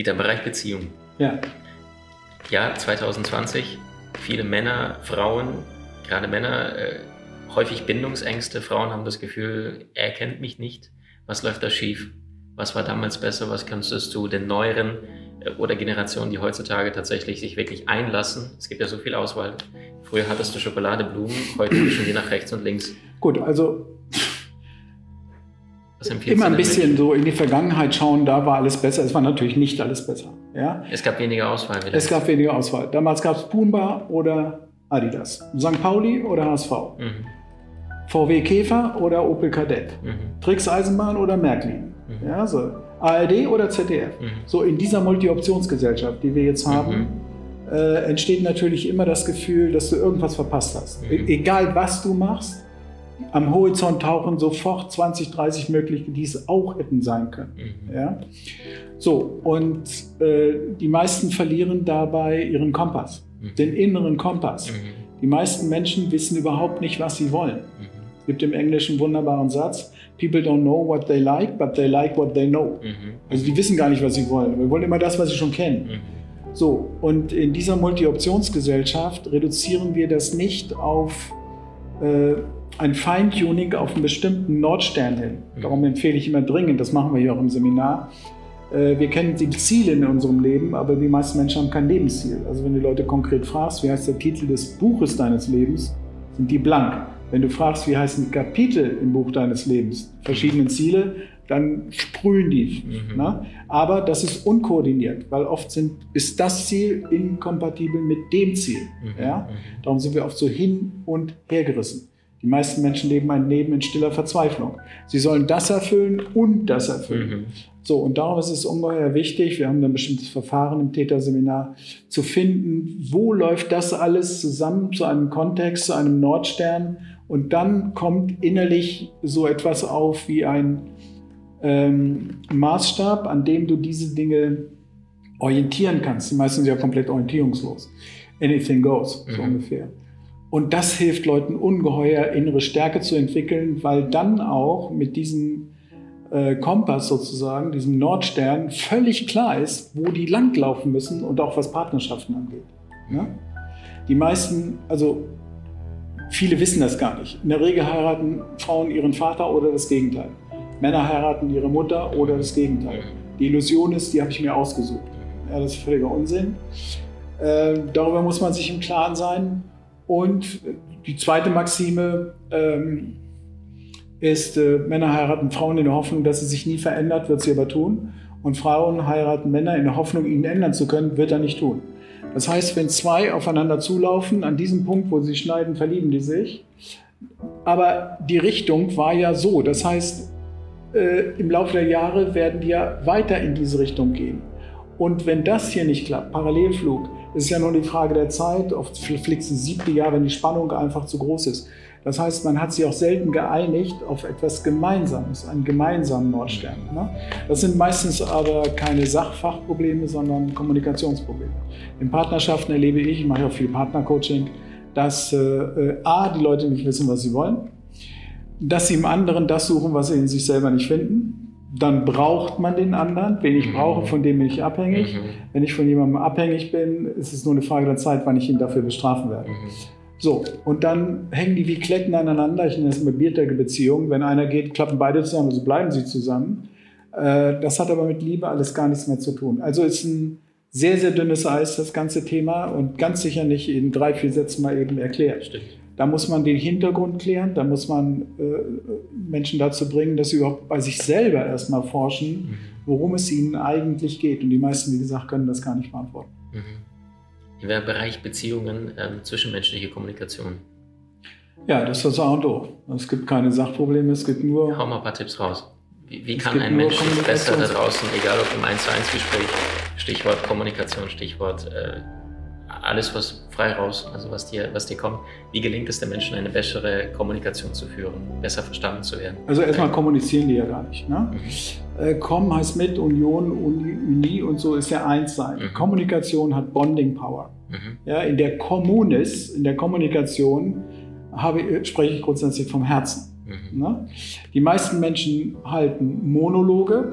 Dieter, Bereich Beziehung. Ja. Ja, 2020, viele Männer, Frauen, gerade Männer, äh, häufig Bindungsängste. Frauen haben das Gefühl, er kennt mich nicht. Was läuft da schief? Was war damals besser? Was kannst du den neueren äh, oder Generationen, die heutzutage tatsächlich sich wirklich einlassen? Es gibt ja so viel Auswahl. Früher hattest du Schokolade, Blumen, heute mischen die nach rechts und links. Gut, also immer ein bisschen so in die Vergangenheit schauen, da war alles besser. Es war natürlich nicht alles besser. Ja? Es gab weniger Auswahl. Es gab weniger Auswahl. Damals gab es Pumba oder Adidas. St. Pauli oder HSV. Mhm. VW Käfer oder Opel Kadett. Mhm. Trix Eisenbahn oder Märklin. Mhm. Ja, so. ARD oder ZDF. Mhm. So in dieser Multi-Optionsgesellschaft, die wir jetzt haben, mhm. äh, entsteht natürlich immer das Gefühl, dass du irgendwas verpasst hast. Mhm. E egal was du machst, am Horizont tauchen sofort 20, 30 Möglichkeiten, die es auch hätten sein können. Mhm. Ja? So, und äh, die meisten verlieren dabei ihren Kompass, mhm. den inneren Kompass. Mhm. Die meisten Menschen wissen überhaupt nicht, was sie wollen. Mhm. Es gibt im Englischen einen wunderbaren Satz, People don't know what they like, but they like what they know. Mhm. Also die wissen gar nicht, was sie wollen. Wir wollen immer das, was sie schon kennen. Mhm. So, und in dieser Multi-Optionsgesellschaft reduzieren wir das nicht auf äh, ein Feintuning auf einen bestimmten Nordstern hin. Mhm. Darum empfehle ich immer dringend, das machen wir hier auch im Seminar. Äh, wir kennen die Ziele in unserem Leben, aber die meisten Menschen haben kein Lebensziel. Also wenn du Leute konkret fragst, wie heißt der Titel des Buches deines Lebens, sind die blank. Wenn du fragst, wie heißt ein Kapitel im Buch deines Lebens, verschiedene Ziele, dann sprühen die. Mhm. Ne? Aber das ist unkoordiniert, weil oft sind, ist das Ziel inkompatibel mit dem Ziel. Mhm. Ja? Mhm. Darum sind wir oft so hin und her gerissen. Die meisten Menschen leben ein Leben in stiller Verzweiflung. Sie sollen das erfüllen und das erfüllen. Mhm. So, und darum ist es ungeheuer wichtig, wir haben ein bestimmtes Verfahren im Täterseminar, zu finden, wo läuft das alles zusammen zu einem Kontext, zu einem Nordstern. Und dann kommt innerlich so etwas auf wie ein ähm, Maßstab, an dem du diese Dinge orientieren kannst. Die meisten sind ja komplett orientierungslos. Anything goes, so mhm. ungefähr. Und das hilft Leuten ungeheuer, innere Stärke zu entwickeln, weil dann auch mit diesem äh, Kompass sozusagen, diesem Nordstern, völlig klar ist, wo die langlaufen müssen und auch was Partnerschaften angeht. Ja? Die meisten, also viele wissen das gar nicht. In der Regel heiraten Frauen ihren Vater oder das Gegenteil. Männer heiraten ihre Mutter oder das Gegenteil. Die Illusion ist, die habe ich mir ausgesucht. Ja, das ist völliger Unsinn. Äh, darüber muss man sich im Klaren sein. Und die zweite Maxime ähm, ist, äh, Männer heiraten Frauen in der Hoffnung, dass sie sich nie verändert, wird sie aber tun. Und Frauen heiraten Männer in der Hoffnung, ihn ändern zu können, wird er nicht tun. Das heißt, wenn zwei aufeinander zulaufen, an diesem Punkt, wo sie schneiden, verlieben die sich. Aber die Richtung war ja so. Das heißt, äh, im Laufe der Jahre werden die ja weiter in diese Richtung gehen. Und wenn das hier nicht klappt, Parallelflug, ist ja nur die Frage der Zeit. Oft fliegst du siebte Jahr, wenn die Spannung einfach zu groß ist. Das heißt, man hat sich auch selten geeinigt auf etwas Gemeinsames, einen gemeinsamen Nordstern. Ne? Das sind meistens aber keine Sachfachprobleme, sondern Kommunikationsprobleme. In Partnerschaften erlebe ich, ich mache auch viel Partnercoaching, dass äh, äh, A, die Leute nicht wissen, was sie wollen, dass sie im anderen das suchen, was sie in sich selber nicht finden dann braucht man den anderen. Wen ich brauche, von dem bin ich abhängig. Mhm. Wenn ich von jemandem abhängig bin, ist es nur eine Frage der Zeit, wann ich ihn dafür bestrafen werde. Mhm. So, und dann hängen die wie Kletten aneinander. Ich nenne das immer biertige Beziehungen. Wenn einer geht, klappen beide zusammen, also bleiben sie zusammen. Äh, das hat aber mit Liebe alles gar nichts mehr zu tun. Also ist ein sehr, sehr dünnes Eis, das ganze Thema, und ganz sicher nicht in drei, vier Sätzen mal eben erklärt. Stimmt. Da muss man den Hintergrund klären, da muss man äh, Menschen dazu bringen, dass sie überhaupt bei sich selber erstmal forschen, mhm. worum es ihnen eigentlich geht. Und die meisten, wie gesagt, können das gar nicht beantworten. Mhm. Im Bereich Beziehungen, ähm, zwischenmenschliche Kommunikation. Ja, das ist das A und O. Es gibt keine Sachprobleme, es gibt nur. Hau mal ein paar Tipps raus. Wie, wie kann ein Mensch besser da draußen, egal ob im 1 zu 1 Gespräch Stichwort Kommunikation, Stichwort äh, alles, was frei raus, also was dir, was dir kommt. Wie gelingt es den Menschen, eine bessere Kommunikation zu führen, besser verstanden zu werden? Also erstmal kommunizieren die ja gar nicht. Ne? Mhm. Äh, Kommen heißt mit, Union, Uni, Uni und so ist ja eins sein. Mhm. Kommunikation hat Bonding Power. Mhm. Ja, in der Kommunis, in der Kommunikation habe, spreche ich grundsätzlich vom Herzen. Mhm. Ne? Die meisten Menschen halten Monologe.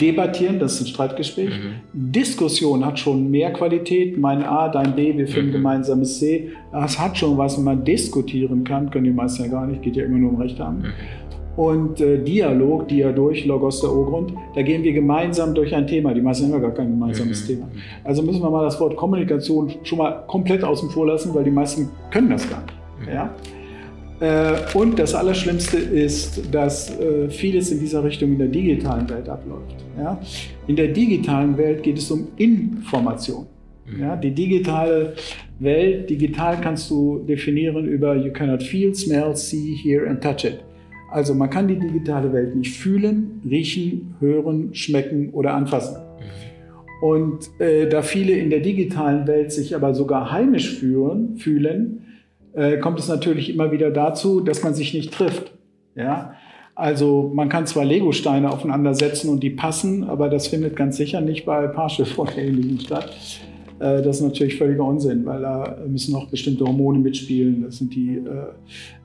Debattieren, das ist ein Streitgespräch. Mhm. Diskussion hat schon mehr Qualität. Mein A, dein B, wir finden mhm. gemeinsames C. Das hat schon was, wenn man diskutieren kann. Können die meisten ja gar nicht, geht ja immer nur um Rechte haben. Mhm. Und äh, Dialog, Diadurch, Logos der O-Grund, da gehen wir gemeinsam durch ein Thema. Die meisten haben ja gar kein gemeinsames mhm. Thema. Also müssen wir mal das Wort Kommunikation schon mal komplett außen vor lassen, weil die meisten können das gar nicht. Mhm. Ja? Äh, und das Allerschlimmste ist, dass äh, vieles in dieser Richtung in der digitalen Welt abläuft. In der digitalen Welt geht es um Information. Mhm. Die digitale Welt, digital kannst du definieren über You cannot feel, smell, see, hear and touch it. Also man kann die digitale Welt nicht fühlen, riechen, hören, schmecken oder anfassen. Mhm. Und äh, da viele in der digitalen Welt sich aber sogar heimisch fühlen, fühlen äh, kommt es natürlich immer wieder dazu, dass man sich nicht trifft. Ja? Also man kann zwar Lego-Steine aufeinander setzen und die passen, aber das findet ganz sicher nicht bei Parship oder statt. Äh, das ist natürlich völliger Unsinn, weil da müssen auch bestimmte Hormone mitspielen. Das sind die äh,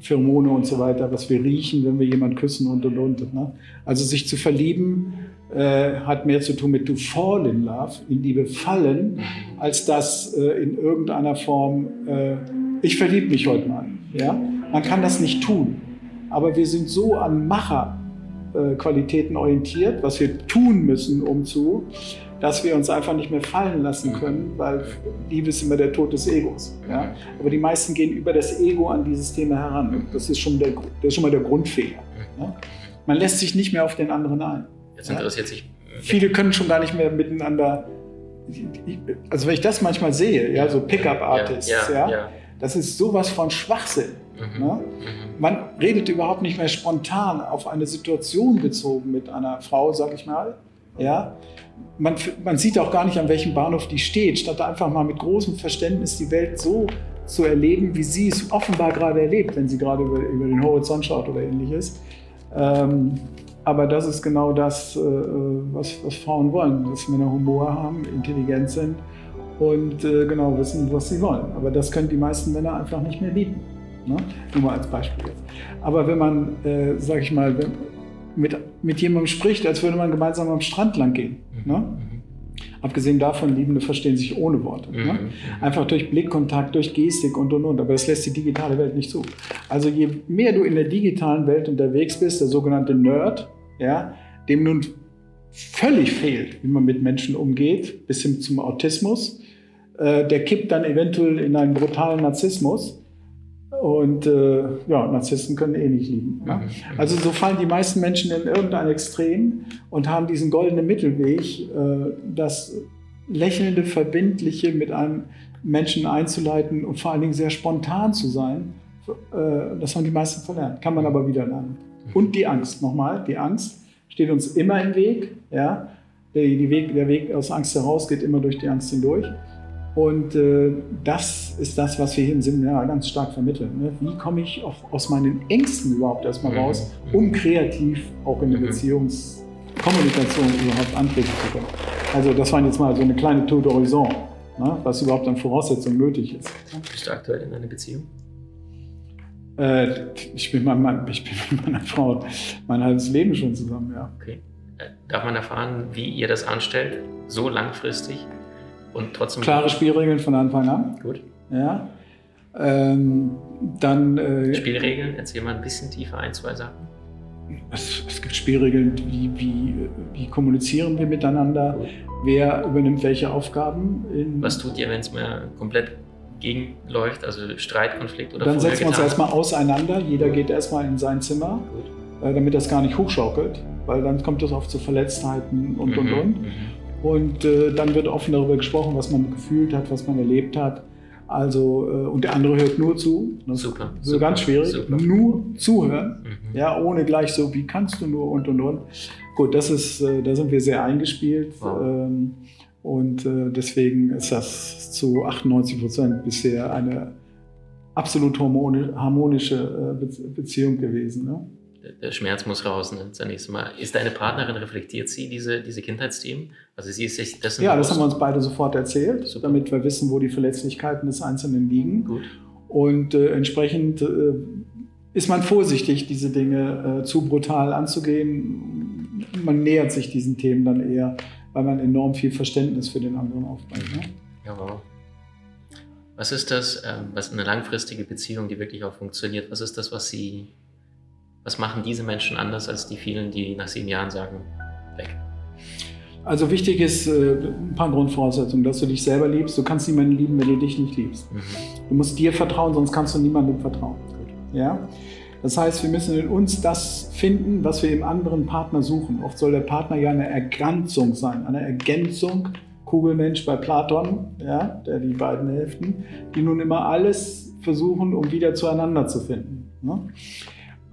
Pheromone und so weiter, was wir riechen, wenn wir jemanden küssen und und und. Ne? Also sich zu verlieben äh, hat mehr zu tun mit to fall in love, in Liebe fallen, als dass äh, in irgendeiner Form ich verliebe mich heute mal. Ja? Man kann das nicht tun. Aber wir sind so an Macherqualitäten orientiert, was wir tun müssen, um zu, dass wir uns einfach nicht mehr fallen lassen können, weil Liebe ist immer der Tod des Egos. Ja? Aber die meisten gehen über das Ego an dieses Thema heran. Das ist schon, der, das ist schon mal der Grundfehler. Ja? Man lässt sich nicht mehr auf den anderen ein. Jetzt interessiert sich. Viele können schon gar nicht mehr miteinander. Also wenn ich das manchmal sehe, ja, so Pickup-Artists, ja, ja, das ist sowas von Schwachsinn. Mhm. Ne? Mhm. Man redet überhaupt nicht mehr spontan auf eine Situation bezogen mit einer Frau, sag ich mal. Ja? Man, man sieht auch gar nicht, an welchem Bahnhof die steht, statt einfach mal mit großem Verständnis die Welt so zu erleben, wie sie es offenbar gerade erlebt, wenn sie gerade über, über den Horizont schaut oder ähnliches. Ähm, aber das ist genau das, äh, was, was Frauen wollen, dass Männer Humor haben, intelligent sind und äh, genau wissen, was sie wollen. Aber das können die meisten Männer einfach nicht mehr bieten. Ne? Nur mal als Beispiel jetzt. Aber wenn man, äh, sag ich mal, mit, mit jemandem spricht, als würde man gemeinsam am Strand lang gehen. Mhm. Ne? Mhm. Abgesehen davon, Liebende verstehen sich ohne Worte. Ne? Mhm. Ne? Einfach durch Blickkontakt, durch Gestik und und und. Aber das lässt die digitale Welt nicht zu. Also je mehr du in der digitalen Welt unterwegs bist, der sogenannte Nerd, ja, dem nun völlig fehlt, wie man mit Menschen umgeht, bis hin zum Autismus, der kippt dann eventuell in einen brutalen Narzissmus. Und äh, ja, Narzissten können eh nicht lieben. Ne? Also so fallen die meisten Menschen in irgendein Extrem und haben diesen goldenen Mittelweg, äh, das lächelnde, verbindliche mit einem Menschen einzuleiten und vor allen Dingen sehr spontan zu sein. Äh, das haben die meisten verlernt, kann man aber wieder lernen. Und die Angst, nochmal, die Angst steht uns immer im Weg. Ja? Der, Weg, der Weg aus Angst heraus geht immer durch die Angst hindurch. Und äh, das ist das, was wir hier im Seminar ganz stark vermitteln. Ne? Wie komme ich auf, aus meinen Ängsten überhaupt erstmal raus, mhm. um kreativ auch in der mhm. Beziehungskommunikation überhaupt antreten zu können? Also das war jetzt mal so eine kleine Tour d'Horizon, ne? was überhaupt an Voraussetzungen nötig ist. Bist du aktuell in einer Beziehung? Äh, ich, bin mein Mann, ich bin mit meiner Frau mein halbes Leben schon zusammen, ja. Okay. Äh, darf man erfahren, wie ihr das anstellt, so langfristig? Und trotzdem. Klare Spielregeln von Anfang an. Gut. Ja. Ähm, dann. Äh, Spielregeln, erzähl mal ein bisschen tiefer ein, zwei Sachen. Es, es gibt Spielregeln, wie, wie, wie kommunizieren wir miteinander, Gut. wer übernimmt welche Aufgaben. Was tut ihr, wenn es mal komplett gegenläuft, also Streitkonflikt oder Dann setzen wir uns erstmal auseinander, jeder Gut. geht erstmal in sein Zimmer, äh, damit das gar nicht hochschaukelt, weil dann kommt es oft zu Verletztheiten und mhm. und und. Mhm. Und äh, dann wird offen darüber gesprochen, was man gefühlt hat, was man erlebt hat. Also, äh, und der andere hört nur zu. Das super. So ganz schwierig. Super. Nur zuhören. Mhm. Ja, ohne gleich so, wie kannst du nur und und und. Gut, das ist, äh, da sind wir sehr eingespielt. Wow. Ähm, und äh, deswegen ist das zu 98 Prozent bisher eine absolut harmonische Beziehung gewesen. Ne? Der Schmerz muss raus, ne? zunächst mal. Ist deine Partnerin, reflektiert sie diese, diese Kindheitsthemen? Also sie ist sich dessen Ja, das haben wir uns beide sofort erzählt, Super. damit wir wissen, wo die Verletzlichkeiten des Einzelnen liegen. Gut. Und äh, entsprechend äh, ist man vorsichtig, diese Dinge äh, zu brutal anzugehen. Man nähert sich diesen Themen dann eher, weil man enorm viel Verständnis für den anderen aufbaut. Ne? Ja, wow. Was ist das, ähm, was eine langfristige Beziehung, die wirklich auch funktioniert, was ist das, was sie was machen diese Menschen anders als die vielen, die nach sieben Jahren sagen, weg? Also wichtig ist äh, ein paar Grundvoraussetzungen, dass du dich selber liebst. Du kannst niemanden lieben, wenn du dich nicht liebst. Mhm. Du musst dir vertrauen, sonst kannst du niemandem vertrauen. Ja? Das heißt, wir müssen in uns das finden, was wir im anderen Partner suchen. Oft soll der Partner ja eine Ergänzung sein, eine Ergänzung. Kugelmensch bei Platon, ja, der die beiden Hälften, die nun immer alles versuchen, um wieder zueinander zu finden. Ne?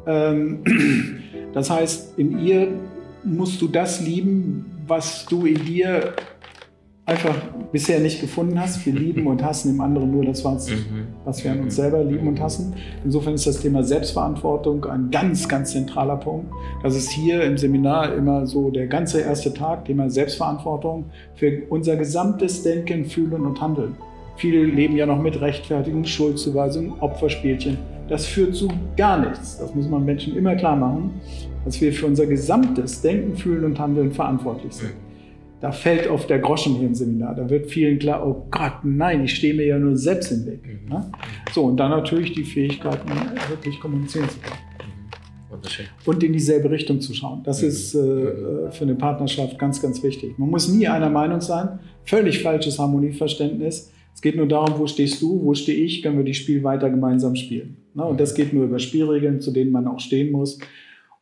Ähm, das heißt, in ihr musst du das lieben, was du in dir einfach bisher nicht gefunden hast. Wir lieben und hassen im anderen nur das, was, mhm. was wir an uns selber lieben und hassen. Insofern ist das Thema Selbstverantwortung ein ganz, ganz zentraler Punkt. Das ist hier im Seminar immer so der ganze erste Tag, Thema Selbstverantwortung für unser gesamtes Denken, Fühlen und Handeln. Viele leben ja noch mit Rechtfertigung, Schuldzuweisung, Opferspielchen. Das führt zu gar nichts. Das muss man Menschen immer klar machen, dass wir für unser gesamtes Denken, Fühlen und Handeln verantwortlich sind. Da fällt oft der Groschen hier im Seminar. Da wird vielen klar, oh Gott, nein, ich stehe mir ja nur selbst im Weg. Mhm. Ne? So, und dann natürlich die Fähigkeit, wirklich kommunizieren zu können. Mhm. Und in dieselbe Richtung zu schauen. Das mhm. ist äh, für eine Partnerschaft ganz, ganz wichtig. Man muss nie einer Meinung sein. Völlig falsches Harmonieverständnis. Es geht nur darum, wo stehst du, wo stehe ich, können wir das Spiel weiter gemeinsam spielen. Ne? Und das geht nur über Spielregeln, zu denen man auch stehen muss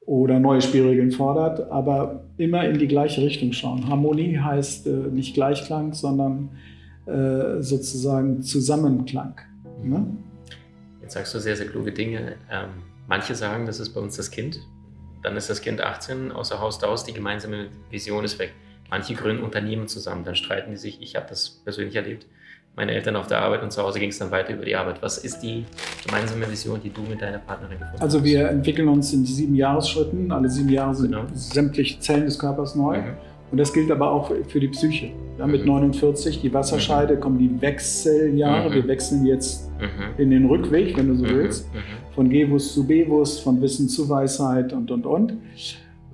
oder neue Spielregeln fordert, aber immer in die gleiche Richtung schauen. Harmonie heißt äh, nicht Gleichklang, sondern äh, sozusagen Zusammenklang. Ne? Jetzt sagst du sehr, sehr kluge Dinge. Ähm, manche sagen, das ist bei uns das Kind. Dann ist das Kind 18, außer Haus aus, die gemeinsame Vision ist weg. Manche gründen Unternehmen zusammen, dann streiten die sich. Ich habe das persönlich erlebt meine Eltern auf der Arbeit und zu Hause ging es dann weiter über die Arbeit. Was ist die gemeinsame Vision, die du mit deiner Partnerin gefunden hast? Also wir entwickeln uns in sieben Jahresschritten. Alle sieben Jahre sind genau. sämtliche Zellen des Körpers neu. Mhm. Und das gilt aber auch für die Psyche. Ja, mit mhm. 49, die Wasserscheide, mhm. kommen die Wechseljahre. Mhm. Wir wechseln jetzt mhm. in den Rückweg, wenn du so mhm. willst. Von Gewus zu Bewusst, von Wissen zu Weisheit und, und, und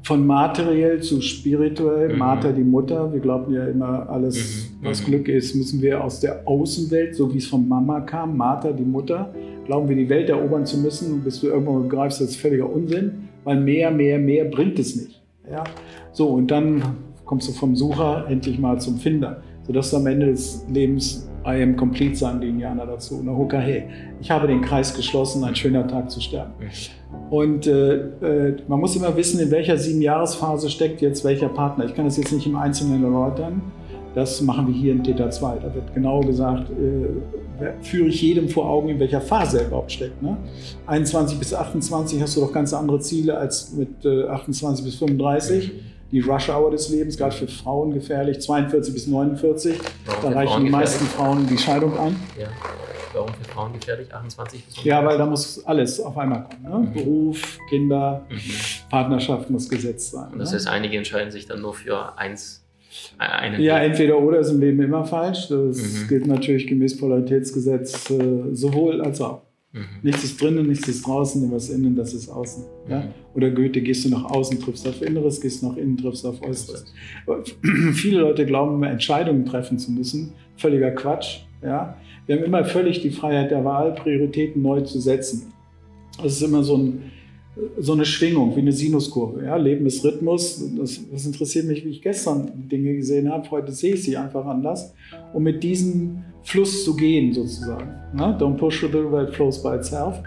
von materiell zu spirituell, mhm. Mater die Mutter. Wir glauben ja immer, alles, mhm. was mhm. Glück ist, müssen wir aus der Außenwelt, so wie es von Mama kam, Mater die Mutter, glauben wir, die Welt erobern zu müssen, bis du irgendwann begreifst, das ist völliger Unsinn, weil mehr, mehr, mehr bringt es nicht. Ja? So, und dann kommst du vom Sucher endlich mal zum Finder, sodass du am Ende des Lebens I am complete, sagen die Indianer dazu. Na, Hoka, hey, ich habe den Kreis geschlossen, ein schöner Tag zu sterben. Und äh, äh, man muss immer wissen, in welcher Siebenjahresphase steckt jetzt welcher Partner. Ich kann das jetzt nicht im Einzelnen erläutern. Das machen wir hier im Theta 2. Da wird genau gesagt, äh, führe ich jedem vor Augen, in welcher Phase er überhaupt steckt. Ne? 21 bis 28 hast du doch ganz andere Ziele als mit äh, 28 bis 35 die Rush-Hour des Lebens, gerade für Frauen gefährlich, 42 bis 49. Warum da reichen die meisten Frauen die Scheidung an. Ja. Warum für Frauen gefährlich? 28 bis 49? Ja, weil da muss alles auf einmal kommen. Ne? Mhm. Beruf, Kinder, mhm. Partnerschaft muss gesetzt sein. Und das ne? heißt, einige entscheiden sich dann nur für eins. Äh, einen ja, entweder oder ist im Leben immer falsch. Das mhm. gilt natürlich gemäß Polaritätsgesetz äh, sowohl als auch. Mhm. Nichts ist drinnen, nichts ist draußen, was innen, das ist außen. Mhm. Ja? Oder Goethe, gehst du nach außen, triffst auf Inneres, gehst nach innen, triffst auf Äußeres. Viele Leute glauben, Entscheidungen treffen zu müssen. Völliger Quatsch. Ja? Wir haben immer völlig die Freiheit der Wahl, Prioritäten neu zu setzen. Das ist immer so, ein, so eine Schwingung, wie eine Sinuskurve. Ja? Leben ist Rhythmus. Das, das interessiert mich, wie ich gestern Dinge gesehen habe. Heute sehe ich sie einfach anders. Und mit diesem Fluss zu gehen, sozusagen. Ne? Don't push the river, it flows by itself.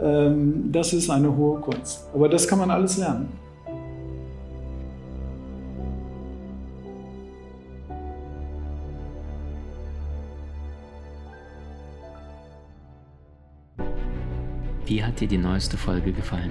Ähm, das ist eine hohe Kunst. Aber das kann man alles lernen. Wie hat dir die neueste Folge gefallen?